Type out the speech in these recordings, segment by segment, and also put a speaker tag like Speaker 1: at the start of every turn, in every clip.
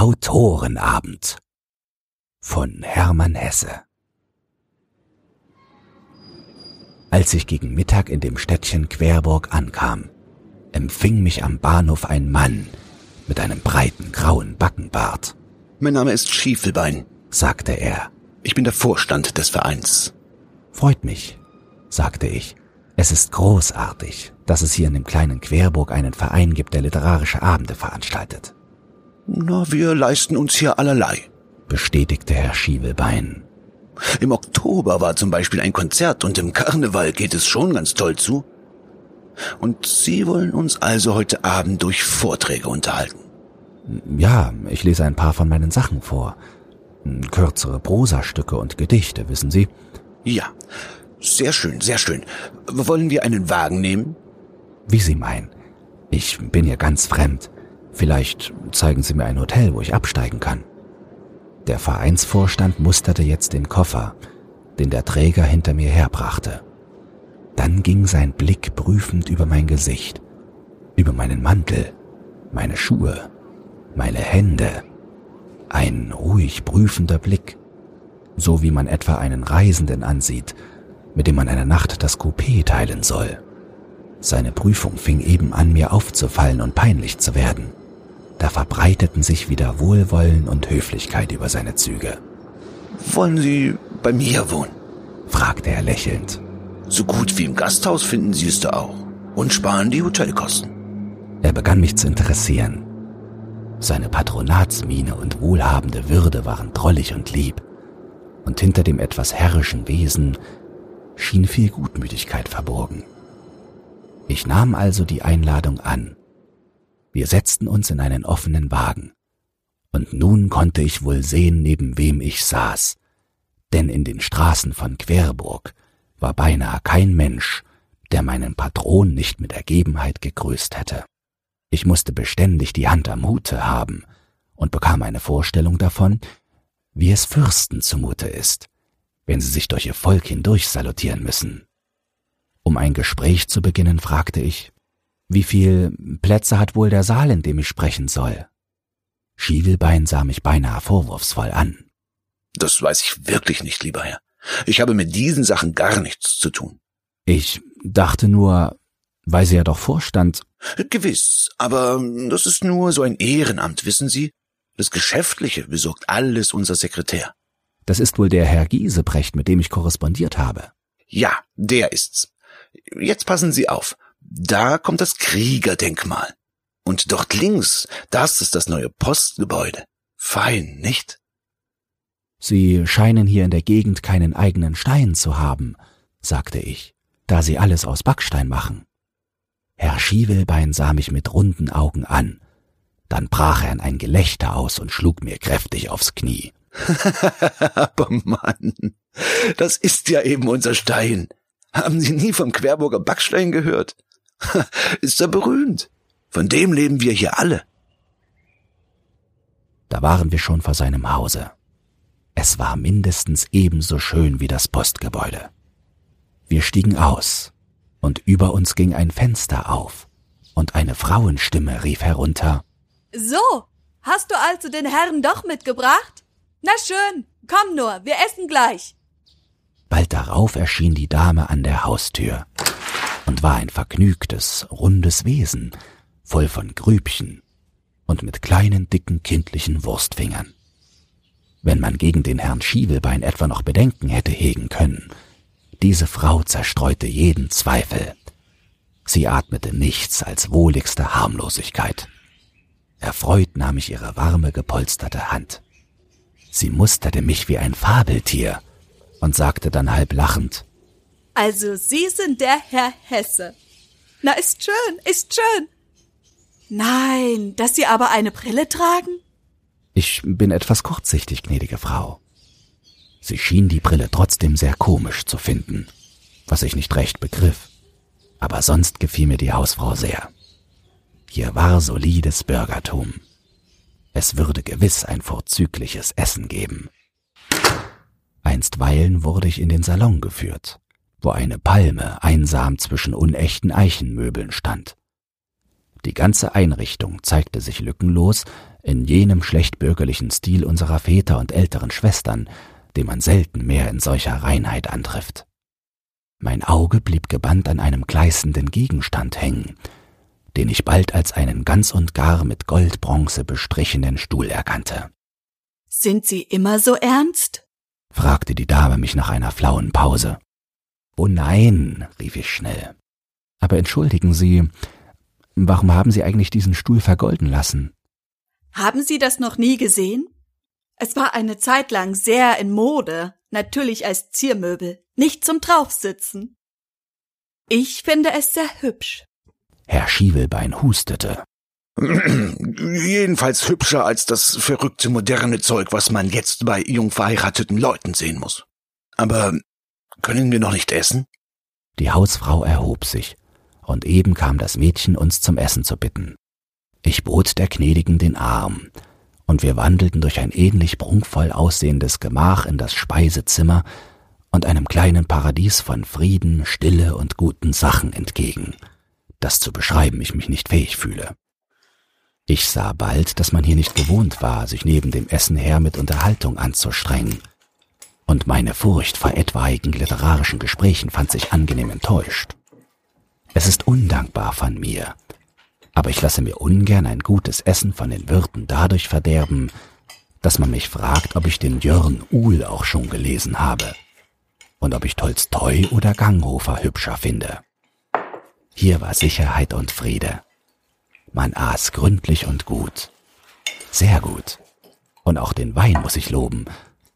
Speaker 1: Autorenabend von Hermann Hesse. Als ich gegen Mittag in dem Städtchen Querburg ankam, empfing mich am Bahnhof ein Mann mit einem breiten grauen Backenbart.
Speaker 2: Mein Name ist Schiefelbein,
Speaker 1: sagte er.
Speaker 2: Ich bin der Vorstand des Vereins.
Speaker 1: Freut mich, sagte ich. Es ist großartig, dass es hier in dem kleinen Querburg einen Verein gibt, der literarische Abende veranstaltet.
Speaker 2: Na, wir leisten uns hier allerlei,
Speaker 1: bestätigte Herr Schiebelbein.
Speaker 2: Im Oktober war zum Beispiel ein Konzert und im Karneval geht es schon ganz toll zu. Und Sie wollen uns also heute Abend durch Vorträge unterhalten.
Speaker 1: Ja, ich lese ein paar von meinen Sachen vor. Kürzere Prosastücke und Gedichte, wissen Sie?
Speaker 2: Ja, sehr schön, sehr schön. Wollen wir einen Wagen nehmen?
Speaker 1: Wie Sie meinen. Ich bin hier ganz fremd. Vielleicht zeigen Sie mir ein Hotel, wo ich absteigen kann. Der Vereinsvorstand musterte jetzt den Koffer, den der Träger hinter mir herbrachte. Dann ging sein Blick prüfend über mein Gesicht, über meinen Mantel, meine Schuhe, meine Hände. Ein ruhig prüfender Blick, so wie man etwa einen Reisenden ansieht, mit dem man eine Nacht das Coupé teilen soll. Seine Prüfung fing eben an, mir aufzufallen und peinlich zu werden. Da verbreiteten sich wieder Wohlwollen und Höflichkeit über seine Züge.
Speaker 2: Wollen Sie bei mir wohnen?
Speaker 1: fragte er lächelnd.
Speaker 2: So gut wie im Gasthaus finden Sie es da auch und sparen die Hotelkosten.
Speaker 1: Er begann mich zu interessieren. Seine Patronatsmiene und wohlhabende Würde waren drollig und lieb, und hinter dem etwas herrischen Wesen schien viel Gutmütigkeit verborgen. Ich nahm also die Einladung an wir setzten uns in einen offenen Wagen. Und nun konnte ich wohl sehen, neben wem ich saß. Denn in den Straßen von Querburg war beinahe kein Mensch, der meinen Patron nicht mit Ergebenheit gegrüßt hätte. Ich musste beständig die Hand am Hute haben und bekam eine Vorstellung davon, wie es Fürsten zumute ist, wenn sie sich durch ihr Volk hindurch salutieren müssen. Um ein Gespräch zu beginnen, fragte ich, wie viel Plätze hat wohl der Saal, in dem ich sprechen soll? Schievelbein sah mich beinahe vorwurfsvoll an.
Speaker 2: Das weiß ich wirklich nicht, lieber Herr. Ich habe mit diesen Sachen gar nichts zu tun.
Speaker 1: Ich dachte nur, weil sie ja doch vorstand.
Speaker 2: Gewiss, aber das ist nur so ein Ehrenamt, wissen Sie? Das Geschäftliche besorgt alles unser Sekretär.
Speaker 1: Das ist wohl der Herr Giesebrecht, mit dem ich korrespondiert habe.
Speaker 2: Ja, der ist's. Jetzt passen Sie auf. Da kommt das Kriegerdenkmal. Und dort links, das ist das neue Postgebäude. Fein, nicht?
Speaker 1: Sie scheinen hier in der Gegend keinen eigenen Stein zu haben, sagte ich, da Sie alles aus Backstein machen. Herr Schievelbein sah mich mit runden Augen an. Dann brach er in ein Gelächter aus und schlug mir kräftig aufs Knie.
Speaker 2: Aber Mann, das ist ja eben unser Stein. Haben Sie nie vom Querburger Backstein gehört? ist er berühmt. Von dem leben wir hier alle.
Speaker 1: Da waren wir schon vor seinem Hause. Es war mindestens ebenso schön wie das Postgebäude. Wir stiegen aus, und über uns ging ein Fenster auf, und eine Frauenstimme rief herunter
Speaker 3: So, hast du also den Herrn doch mitgebracht? Na schön, komm nur, wir essen gleich.
Speaker 1: Bald darauf erschien die Dame an der Haustür und war ein vergnügtes, rundes Wesen, voll von Grübchen und mit kleinen, dicken, kindlichen Wurstfingern. Wenn man gegen den Herrn Schiebelbein etwa noch Bedenken hätte hegen können, diese Frau zerstreute jeden Zweifel. Sie atmete nichts als wohligste Harmlosigkeit. Erfreut nahm ich ihre warme, gepolsterte Hand. Sie musterte mich wie ein Fabeltier und sagte dann halb lachend,
Speaker 3: also Sie sind der Herr Hesse. Na, ist schön, ist schön. Nein, dass Sie aber eine Brille tragen?
Speaker 1: Ich bin etwas kurzsichtig, gnädige Frau. Sie schien die Brille trotzdem sehr komisch zu finden, was ich nicht recht begriff. Aber sonst gefiel mir die Hausfrau sehr. Hier war solides Bürgertum. Es würde gewiss ein vorzügliches Essen geben. Einstweilen wurde ich in den Salon geführt wo eine Palme einsam zwischen unechten Eichenmöbeln stand. Die ganze Einrichtung zeigte sich lückenlos, in jenem schlechtbürgerlichen Stil unserer Väter und älteren Schwestern, den man selten mehr in solcher Reinheit antrifft. Mein Auge blieb gebannt an einem gleißenden Gegenstand hängen, den ich bald als einen ganz und gar mit Goldbronze bestrichenen Stuhl erkannte.
Speaker 3: Sind Sie immer so ernst?
Speaker 1: fragte die Dame mich nach einer flauen Pause. Oh nein, rief ich schnell. Aber entschuldigen Sie, warum haben Sie eigentlich diesen Stuhl vergolden lassen?
Speaker 3: Haben Sie das noch nie gesehen? Es war eine Zeit lang sehr in Mode, natürlich als Ziermöbel, nicht zum Draufsitzen. Ich finde es sehr hübsch.
Speaker 1: Herr Schiewelbein hustete.
Speaker 2: Jedenfalls hübscher als das verrückte moderne Zeug, was man jetzt bei jung verheirateten Leuten sehen muss. Aber können wir noch nicht essen?
Speaker 1: Die Hausfrau erhob sich, und eben kam das Mädchen, uns zum Essen zu bitten. Ich bot der Gnädigen den Arm, und wir wandelten durch ein ähnlich prunkvoll aussehendes Gemach in das Speisezimmer und einem kleinen Paradies von Frieden, Stille und guten Sachen entgegen, das zu beschreiben ich mich nicht fähig fühle. Ich sah bald, dass man hier nicht gewohnt war, sich neben dem Essen her mit Unterhaltung anzustrengen, und meine Furcht vor etwaigen literarischen Gesprächen fand sich angenehm enttäuscht. Es ist undankbar von mir, aber ich lasse mir ungern ein gutes Essen von den Wirten dadurch verderben, dass man mich fragt, ob ich den Jörn Uhl auch schon gelesen habe und ob ich Tolstoi oder Ganghofer hübscher finde. Hier war Sicherheit und Friede. Man aß gründlich und gut. Sehr gut. Und auch den Wein muss ich loben.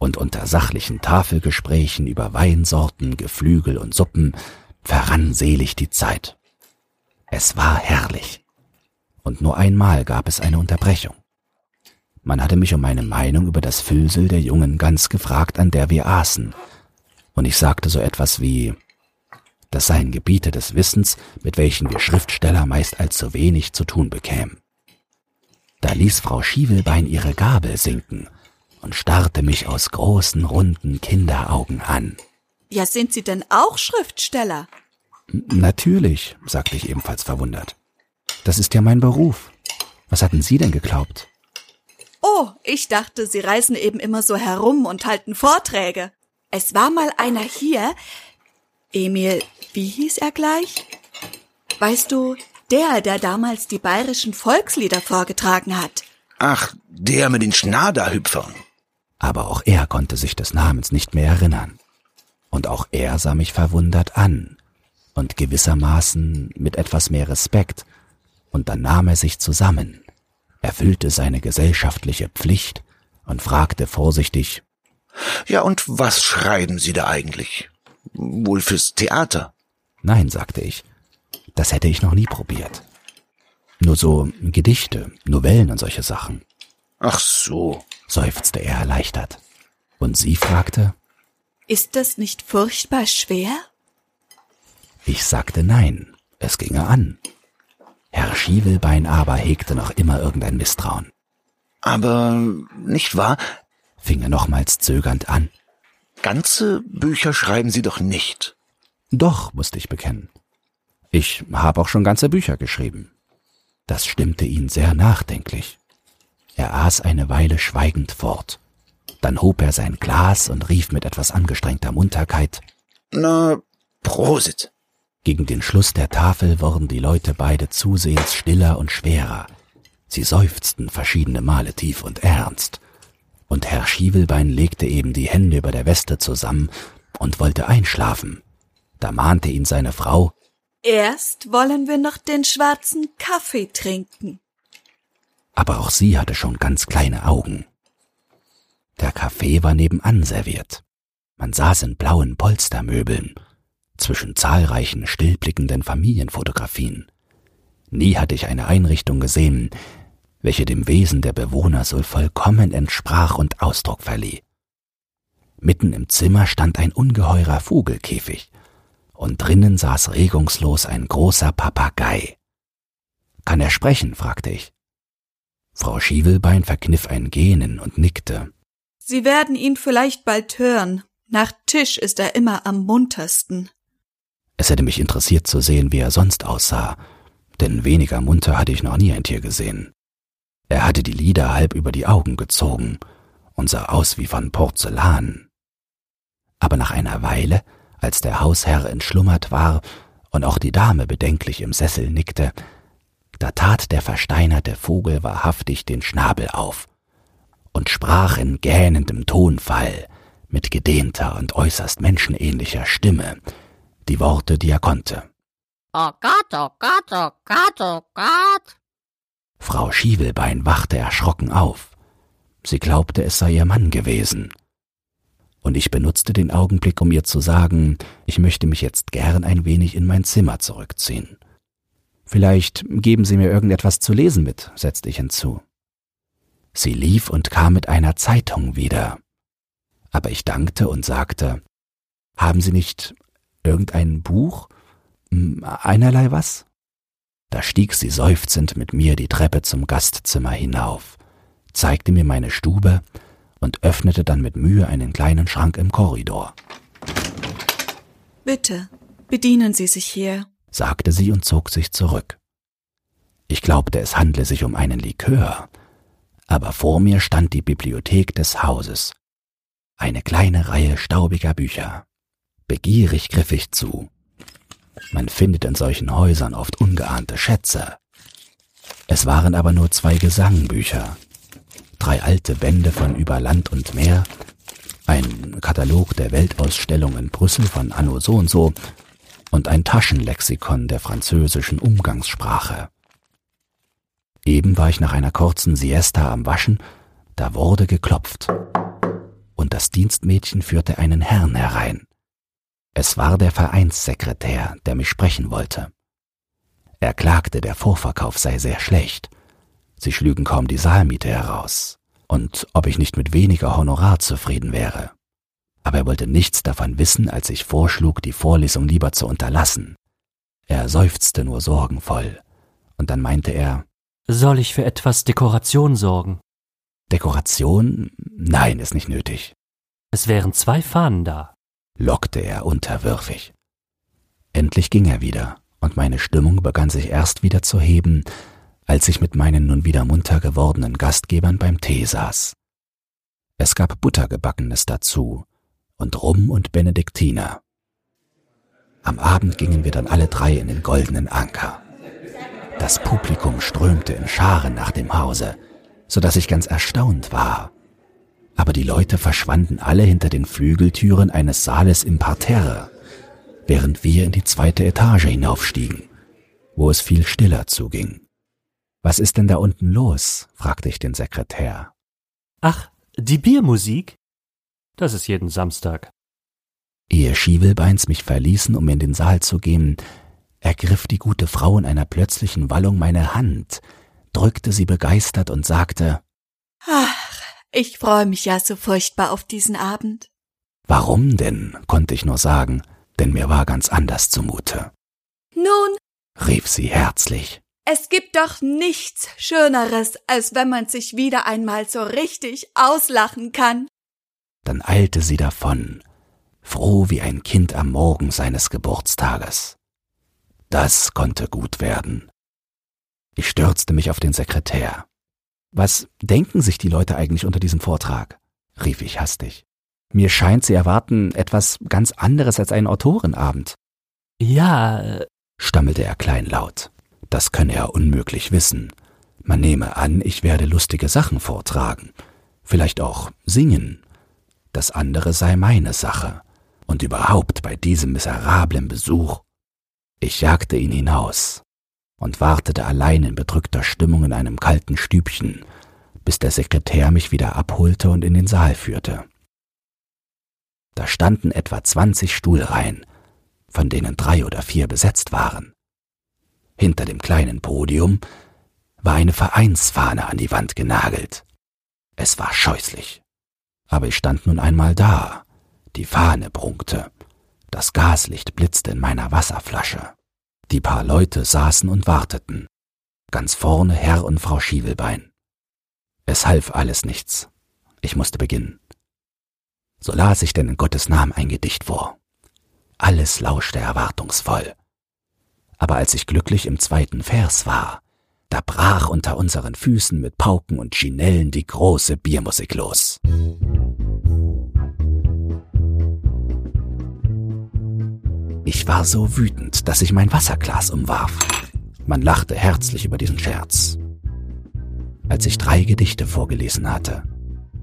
Speaker 1: Und unter sachlichen Tafelgesprächen über Weinsorten, Geflügel und Suppen verrann selig die Zeit. Es war herrlich und nur einmal gab es eine Unterbrechung. Man hatte mich um meine Meinung über das Füllsel der Jungen ganz gefragt, an der wir aßen, und ich sagte so etwas wie, das seien Gebiete des Wissens, mit welchen wir Schriftsteller meist allzu wenig zu tun bekämen. Da ließ Frau Schiewelbein ihre Gabel sinken und starrte mich aus großen, runden Kinderaugen an.
Speaker 3: Ja, sind Sie denn auch Schriftsteller?
Speaker 1: Natürlich, sagte ich ebenfalls verwundert. Das ist ja mein Beruf. Was hatten Sie denn geglaubt?
Speaker 3: Oh, ich dachte, Sie reisen eben immer so herum und halten Vorträge. Es war mal einer hier. Emil, wie hieß er gleich? Weißt du, der, der damals die bayerischen Volkslieder vorgetragen hat.
Speaker 2: Ach, der mit den Schnaderhüpfern.
Speaker 1: Aber auch er konnte sich des Namens nicht mehr erinnern. Und auch er sah mich verwundert an und gewissermaßen mit etwas mehr Respekt und dann nahm er sich zusammen, erfüllte seine gesellschaftliche Pflicht und fragte vorsichtig
Speaker 2: Ja, und was schreiben Sie da eigentlich? Wohl fürs Theater?
Speaker 1: Nein, sagte ich, das hätte ich noch nie probiert. Nur so Gedichte, Novellen und solche Sachen.
Speaker 2: Ach so,
Speaker 1: seufzte er erleichtert. Und sie fragte
Speaker 3: Ist das nicht furchtbar schwer?
Speaker 1: Ich sagte nein, es ginge an. Herr Schiewelbein aber hegte noch immer irgendein Misstrauen.
Speaker 2: Aber nicht wahr?
Speaker 1: fing er nochmals zögernd an.
Speaker 2: Ganze Bücher schreiben Sie doch nicht.
Speaker 1: Doch, musste ich bekennen. Ich habe auch schon ganze Bücher geschrieben. Das stimmte ihn sehr nachdenklich. Er aß eine Weile schweigend fort. Dann hob er sein Glas und rief mit etwas angestrengter Munterkeit
Speaker 2: Na, Prosit.
Speaker 1: Gegen den Schluss der Tafel wurden die Leute beide zusehends stiller und schwerer. Sie seufzten verschiedene Male tief und ernst. Und Herr Schiewelbein legte eben die Hände über der Weste zusammen und wollte einschlafen. Da mahnte ihn seine Frau,
Speaker 3: Erst wollen wir noch den schwarzen Kaffee trinken.
Speaker 1: Aber auch sie hatte schon ganz kleine Augen. Der Kaffee war nebenan serviert. Man saß in blauen Polstermöbeln zwischen zahlreichen stillblickenden Familienfotografien. Nie hatte ich eine Einrichtung gesehen, welche dem Wesen der Bewohner so vollkommen entsprach und Ausdruck verlieh. Mitten im Zimmer stand ein ungeheurer Vogelkäfig, und drinnen saß regungslos ein großer Papagei. Kann er sprechen? fragte ich. Frau Schiewelbein verkniff ein Gähnen und nickte.
Speaker 3: Sie werden ihn vielleicht bald hören. Nach Tisch ist er immer am muntersten.
Speaker 1: Es hätte mich interessiert zu sehen, wie er sonst aussah, denn weniger munter hatte ich noch nie ein Tier gesehen. Er hatte die Lider halb über die Augen gezogen und sah aus wie von Porzellan. Aber nach einer Weile, als der Hausherr entschlummert war und auch die Dame bedenklich im Sessel nickte, da tat der versteinerte Vogel wahrhaftig den Schnabel auf und sprach in gähnendem Tonfall mit gedehnter und äußerst menschenähnlicher Stimme die Worte, die er konnte.
Speaker 4: Oh Gott, oh Gott, oh Gott, oh Gott.
Speaker 1: Frau Schiewelbein wachte erschrocken auf. Sie glaubte, es sei ihr Mann gewesen. Und ich benutzte den Augenblick, um ihr zu sagen, ich möchte mich jetzt gern ein wenig in mein Zimmer zurückziehen. Vielleicht geben Sie mir irgendetwas zu lesen mit, setzte ich hinzu. Sie lief und kam mit einer Zeitung wieder. Aber ich dankte und sagte, haben Sie nicht irgendein Buch? Hm, einerlei was? Da stieg sie seufzend mit mir die Treppe zum Gastzimmer hinauf, zeigte mir meine Stube und öffnete dann mit Mühe einen kleinen Schrank im Korridor.
Speaker 3: Bitte, bedienen Sie sich hier,
Speaker 1: sagte sie und zog sich zurück. Ich glaubte, es handle sich um einen Likör, aber vor mir stand die Bibliothek des Hauses, eine kleine Reihe staubiger Bücher. Begierig griff ich zu. Man findet in solchen Häusern oft ungeahnte Schätze. Es waren aber nur zwei Gesangbücher, drei alte Bände von über Land und Meer, ein Katalog der Weltausstellung in Brüssel von Anno so und so und ein Taschenlexikon der französischen Umgangssprache. Eben war ich nach einer kurzen Siesta am Waschen, da wurde geklopft. Und das Dienstmädchen führte einen Herrn herein. Es war der Vereinssekretär, der mich sprechen wollte. Er klagte, der Vorverkauf sei sehr schlecht. Sie schlügen kaum die Saalmiete heraus. Und ob ich nicht mit weniger Honorar zufrieden wäre aber er wollte nichts davon wissen, als ich vorschlug, die Vorlesung lieber zu unterlassen. Er seufzte nur sorgenvoll, und dann meinte er
Speaker 5: Soll ich für etwas Dekoration sorgen?
Speaker 1: Dekoration? Nein, ist nicht nötig.
Speaker 5: Es wären zwei Fahnen da,
Speaker 1: lockte er unterwürfig. Endlich ging er wieder, und meine Stimmung begann sich erst wieder zu heben, als ich mit meinen nun wieder munter gewordenen Gastgebern beim Tee saß. Es gab Buttergebackenes dazu, und Rum und Benediktiner. Am Abend gingen wir dann alle drei in den goldenen Anker. Das Publikum strömte in Scharen nach dem Hause, so dass ich ganz erstaunt war. Aber die Leute verschwanden alle hinter den Flügeltüren eines Saales im Parterre, während wir in die zweite Etage hinaufstiegen, wo es viel stiller zuging. Was ist denn da unten los? fragte ich den Sekretär.
Speaker 5: Ach, die Biermusik? Das ist jeden Samstag.
Speaker 1: Ehe Schiewelbeins mich verließen, um in den Saal zu gehen, ergriff die gute Frau in einer plötzlichen Wallung meine Hand, drückte sie begeistert und sagte
Speaker 3: Ach, ich freue mich ja so furchtbar auf diesen Abend.
Speaker 1: Warum denn? konnte ich nur sagen, denn mir war ganz anders zumute.
Speaker 3: Nun,
Speaker 1: rief sie herzlich.
Speaker 3: Es gibt doch nichts Schöneres, als wenn man sich wieder einmal so richtig auslachen kann
Speaker 1: dann eilte sie davon, froh wie ein Kind am Morgen seines Geburtstages. Das konnte gut werden. Ich stürzte mich auf den Sekretär. Was denken sich die Leute eigentlich unter diesem Vortrag? rief ich hastig. Mir scheint, sie erwarten etwas ganz anderes als einen Autorenabend.
Speaker 5: Ja,
Speaker 1: stammelte er kleinlaut. Das könne er unmöglich wissen. Man nehme an, ich werde lustige Sachen vortragen, vielleicht auch singen das andere sei meine Sache. Und überhaupt bei diesem miserablen Besuch. Ich jagte ihn hinaus und wartete allein in bedrückter Stimmung in einem kalten Stübchen, bis der Sekretär mich wieder abholte und in den Saal führte. Da standen etwa zwanzig Stuhlreihen, von denen drei oder vier besetzt waren. Hinter dem kleinen Podium war eine Vereinsfahne an die Wand genagelt. Es war scheußlich. Aber ich stand nun einmal da, die Fahne prunkte, das Gaslicht blitzte in meiner Wasserflasche. Die paar Leute saßen und warteten, ganz vorne Herr und Frau Schiewelbein. Es half alles nichts. Ich musste beginnen. So las ich denn in Gottes Namen ein Gedicht vor. Alles lauschte erwartungsvoll. Aber als ich glücklich im zweiten Vers war, Da brach unter unseren Füßen mit Pauken und Chinellen die große Biermusik los. Ich war so wütend, dass ich mein Wasserglas umwarf. Man lachte herzlich über diesen Scherz. Als ich drei Gedichte vorgelesen hatte,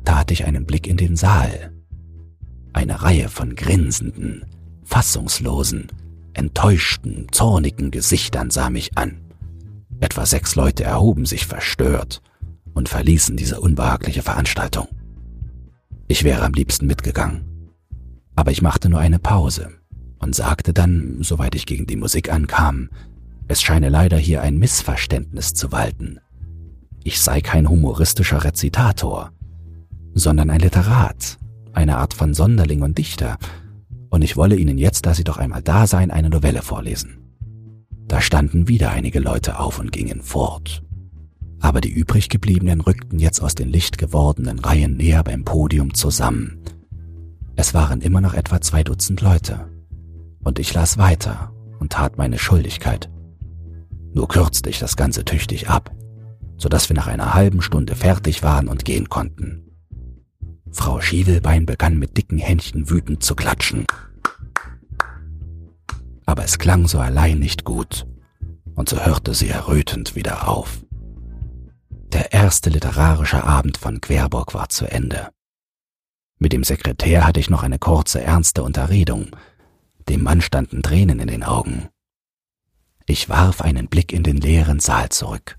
Speaker 1: tat ich einen Blick in den Saal. Eine Reihe von grinsenden, fassungslosen, enttäuschten, zornigen Gesichtern sah mich an. Etwa sechs Leute erhoben sich verstört und verließen diese unbehagliche Veranstaltung. Ich wäre am liebsten mitgegangen. Aber ich machte nur eine Pause und sagte dann, soweit ich gegen die Musik ankam, es scheine leider hier ein Missverständnis zu walten. Ich sei kein humoristischer Rezitator, sondern ein Literat, eine Art von Sonderling und Dichter, und ich wolle Ihnen jetzt, da Sie doch einmal da seien, eine Novelle vorlesen. Da standen wieder einige Leute auf und gingen fort. Aber die übriggebliebenen rückten jetzt aus den licht gewordenen Reihen näher beim Podium zusammen. Es waren immer noch etwa zwei Dutzend Leute. Und ich las weiter und tat meine Schuldigkeit. Nur kürzte ich das Ganze tüchtig ab, so dass wir nach einer halben Stunde fertig waren und gehen konnten. Frau Schievelbein begann mit dicken Händchen wütend zu klatschen aber es klang so allein nicht gut, und so hörte sie errötend wieder auf. Der erste literarische Abend von Querburg war zu Ende. Mit dem Sekretär hatte ich noch eine kurze, ernste Unterredung. Dem Mann standen Tränen in den Augen. Ich warf einen Blick in den leeren Saal zurück,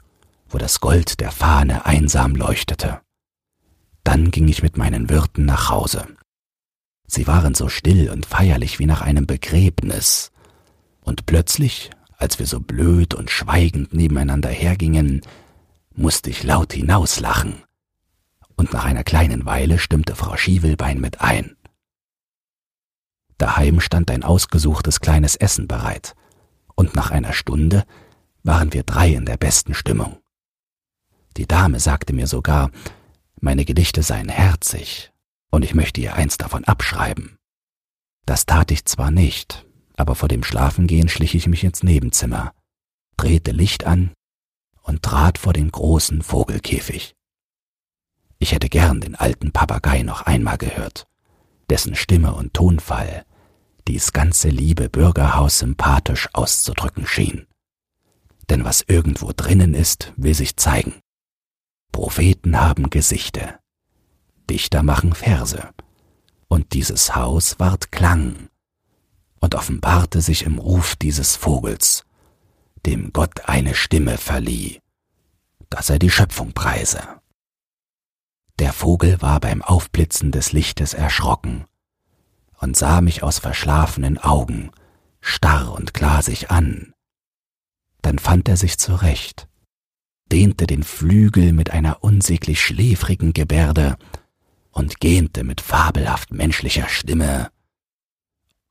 Speaker 1: wo das Gold der Fahne einsam leuchtete. Dann ging ich mit meinen Wirten nach Hause. Sie waren so still und feierlich wie nach einem Begräbnis, und plötzlich, als wir so blöd und schweigend nebeneinander hergingen, musste ich laut hinauslachen. Und nach einer kleinen Weile stimmte Frau Schiewelbein mit ein. Daheim stand ein ausgesuchtes kleines Essen bereit, und nach einer Stunde waren wir drei in der besten Stimmung. Die Dame sagte mir sogar, meine Gedichte seien herzig, und ich möchte ihr eins davon abschreiben. Das tat ich zwar nicht, aber vor dem Schlafengehen schlich ich mich ins Nebenzimmer, drehte Licht an und trat vor den großen Vogelkäfig. Ich hätte gern den alten Papagei noch einmal gehört, dessen Stimme und Tonfall dies ganze liebe Bürgerhaus sympathisch auszudrücken schien. Denn was irgendwo drinnen ist, will sich zeigen. Propheten haben Gesichte, Dichter machen Verse, und dieses Haus ward Klang und offenbarte sich im Ruf dieses Vogels, dem Gott eine Stimme verlieh, dass er die Schöpfung preise. Der Vogel war beim Aufblitzen des Lichtes erschrocken und sah mich aus verschlafenen Augen starr und glasig an. Dann fand er sich zurecht, dehnte den Flügel mit einer unsäglich schläfrigen Gebärde und gähnte mit fabelhaft menschlicher Stimme